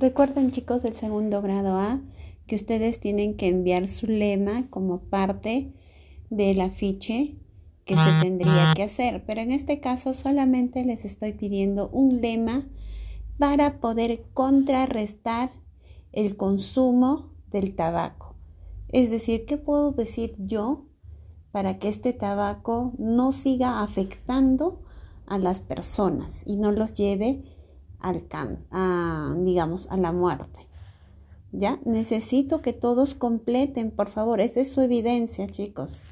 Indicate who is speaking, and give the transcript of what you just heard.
Speaker 1: Recuerden chicos del segundo grado A que ustedes tienen que enviar su lema como parte del afiche que se tendría que hacer. Pero en este caso solamente les estoy pidiendo un lema para poder contrarrestar el consumo del tabaco. Es decir, ¿qué puedo decir yo para que este tabaco no siga afectando a las personas y no los lleve a, digamos, a la muerte? ¿Ya? Necesito que todos completen, por favor. Esa es su evidencia, chicos.